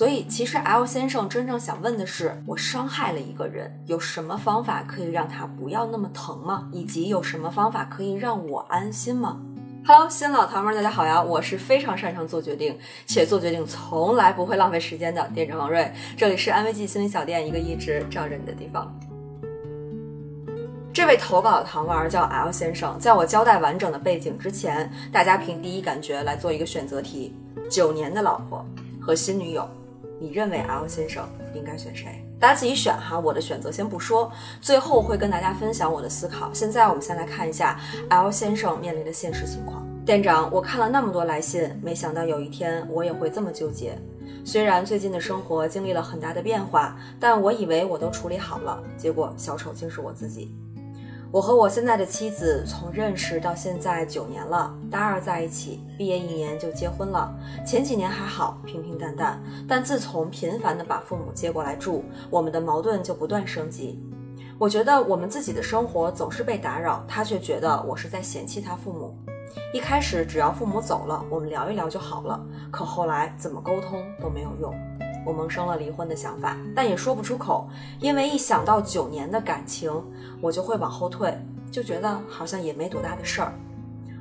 所以，其实 L 先生真正想问的是：我伤害了一个人，有什么方法可以让他不要那么疼吗？以及有什么方法可以让我安心吗？Hello，新老糖们，大家好呀！我是非常擅长做决定，且做决定从来不会浪费时间的店长王瑞。这里是安慰剂心理小店，一个一直罩着你的地方。这位投稿的糖丸叫 L 先生，在我交代完整的背景之前，大家凭第一感觉来做一个选择题：九年的老婆和新女友。你认为 L 先生应该选谁？大家自己选哈，我的选择先不说，最后会跟大家分享我的思考。现在我们先来看一下 L 先生面临的现实情况。店长，我看了那么多来信，没想到有一天我也会这么纠结。虽然最近的生活经历了很大的变化，但我以为我都处理好了，结果小丑竟是我自己。我和我现在的妻子从认识到现在九年了，大二在一起，毕业一年就结婚了。前几年还好，平平淡淡，但自从频繁的把父母接过来住，我们的矛盾就不断升级。我觉得我们自己的生活总是被打扰，他却觉得我是在嫌弃他父母。一开始只要父母走了，我们聊一聊就好了，可后来怎么沟通都没有用。我萌生了离婚的想法，但也说不出口，因为一想到九年的感情，我就会往后退，就觉得好像也没多大的事儿。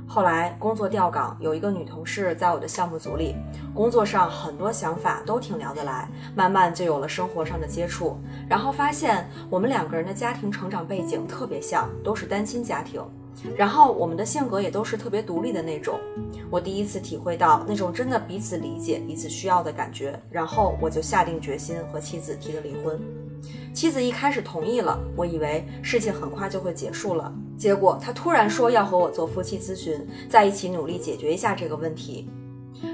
后来工作调岗，有一个女同事在我的项目组里，工作上很多想法都挺聊得来，慢慢就有了生活上的接触，然后发现我们两个人的家庭成长背景特别像，都是单亲家庭。然后我们的性格也都是特别独立的那种，我第一次体会到那种真的彼此理解、彼此需要的感觉。然后我就下定决心和妻子提了离婚。妻子一开始同意了，我以为事情很快就会结束了。结果她突然说要和我做夫妻咨询，在一起努力解决一下这个问题。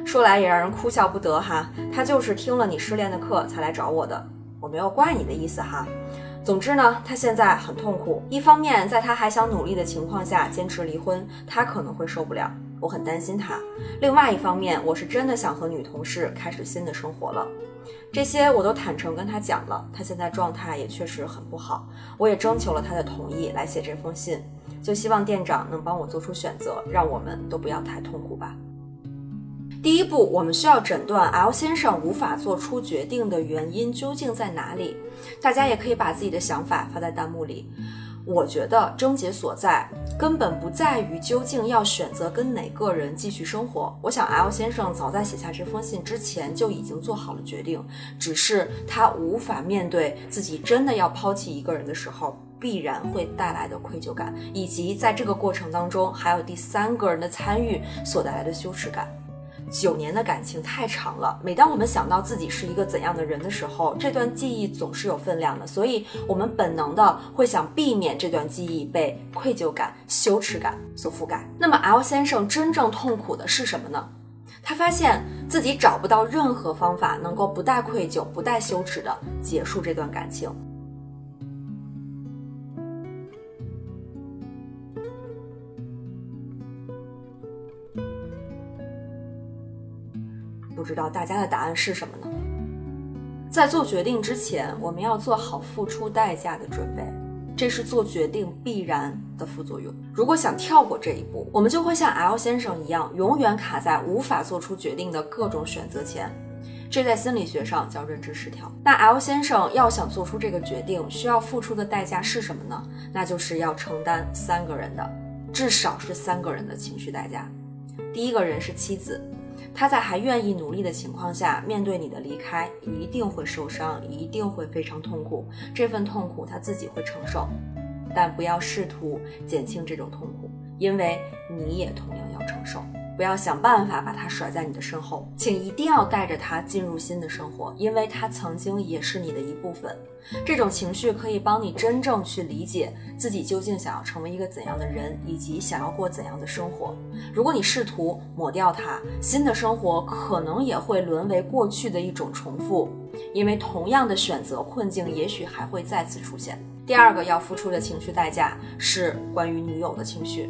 说来也让人哭笑不得哈，她就是听了你失恋的课才来找我的。我没有怪你的意思哈。总之呢，他现在很痛苦。一方面，在他还想努力的情况下坚持离婚，他可能会受不了，我很担心他。另外一方面，我是真的想和女同事开始新的生活了。这些我都坦诚跟他讲了，他现在状态也确实很不好。我也征求了他的同意来写这封信，就希望店长能帮我做出选择，让我们都不要太痛苦吧。第一步，我们需要诊断 L 先生无法做出决定的原因究竟在哪里。大家也可以把自己的想法发在弹幕里。我觉得症结所在根本不在于究竟要选择跟哪个人继续生活。我想 L 先生早在写下这封信之前就已经做好了决定，只是他无法面对自己真的要抛弃一个人的时候必然会带来的愧疚感，以及在这个过程当中还有第三个人的参与所带来的羞耻感。九年的感情太长了，每当我们想到自己是一个怎样的人的时候，这段记忆总是有分量的，所以我们本能的会想避免这段记忆被愧疚感、羞耻感所覆盖。那么 L 先生真正痛苦的是什么呢？他发现自己找不到任何方法能够不带愧疚、不带羞耻的结束这段感情。知道大家的答案是什么呢？在做决定之前，我们要做好付出代价的准备，这是做决定必然的副作用。如果想跳过这一步，我们就会像 L 先生一样，永远卡在无法做出决定的各种选择前。这在心理学上叫认知失调。那 L 先生要想做出这个决定，需要付出的代价是什么呢？那就是要承担三个人的，至少是三个人的情绪代价。第一个人是妻子。他在还愿意努力的情况下，面对你的离开，一定会受伤，一定会非常痛苦。这份痛苦他自己会承受，但不要试图减轻这种痛苦，因为你也同样要承受。不要想办法把他甩在你的身后，请一定要带着他进入新的生活，因为他曾经也是你的一部分。这种情绪可以帮你真正去理解自己究竟想要成为一个怎样的人，以及想要过怎样的生活。如果你试图抹掉它，新的生活可能也会沦为过去的一种重复，因为同样的选择困境也许还会再次出现。第二个要付出的情绪代价是关于女友的情绪。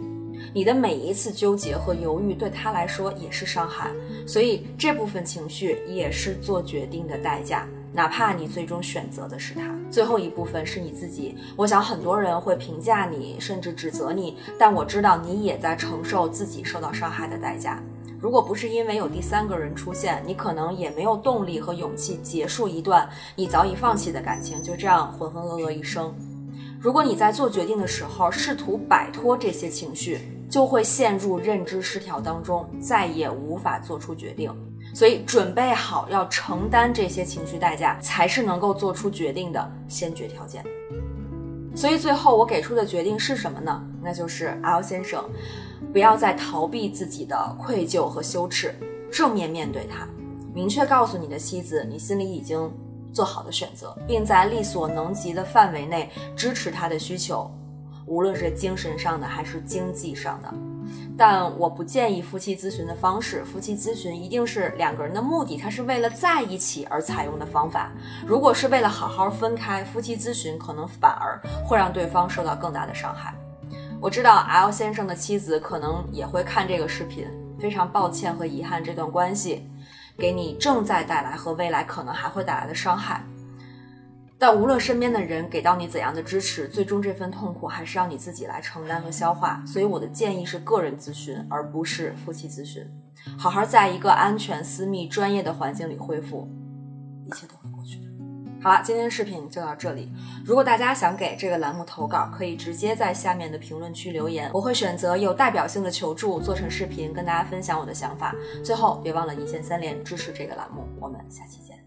你的每一次纠结和犹豫对他来说也是伤害，所以这部分情绪也是做决定的代价，哪怕你最终选择的是他。最后一部分是你自己，我想很多人会评价你，甚至指责你，但我知道你也在承受自己受到伤害的代价。如果不是因为有第三个人出现，你可能也没有动力和勇气结束一段你早已放弃的感情，就这样浑浑噩噩一生。如果你在做决定的时候试图摆脱这些情绪，就会陷入认知失调当中，再也无法做出决定。所以，准备好要承担这些情绪代价，才是能够做出决定的先决条件。所以，最后我给出的决定是什么呢？那就是 L 先生，不要再逃避自己的愧疚和羞耻，正面面对它，明确告诉你的妻子，你心里已经做好的选择，并在力所能及的范围内支持他的需求，无论是精神上的还是经济上的。但我不建议夫妻咨询的方式。夫妻咨询一定是两个人的目的，他是为了在一起而采用的方法。如果是为了好好分开，夫妻咨询可能反而会让对方受到更大的伤害。我知道 L 先生的妻子可能也会看这个视频，非常抱歉和遗憾这段关系给你正在带来和未来可能还会带来的伤害。但无论身边的人给到你怎样的支持，最终这份痛苦还是要你自己来承担和消化。所以我的建议是个人咨询，而不是夫妻咨询。好好在一个安全、私密、专业的环境里恢复，一切都会过去的。好了，今天的视频就到这里。如果大家想给这个栏目投稿，可以直接在下面的评论区留言，我会选择有代表性的求助做成视频跟大家分享我的想法。最后别忘了一键三连支持这个栏目，我们下期见。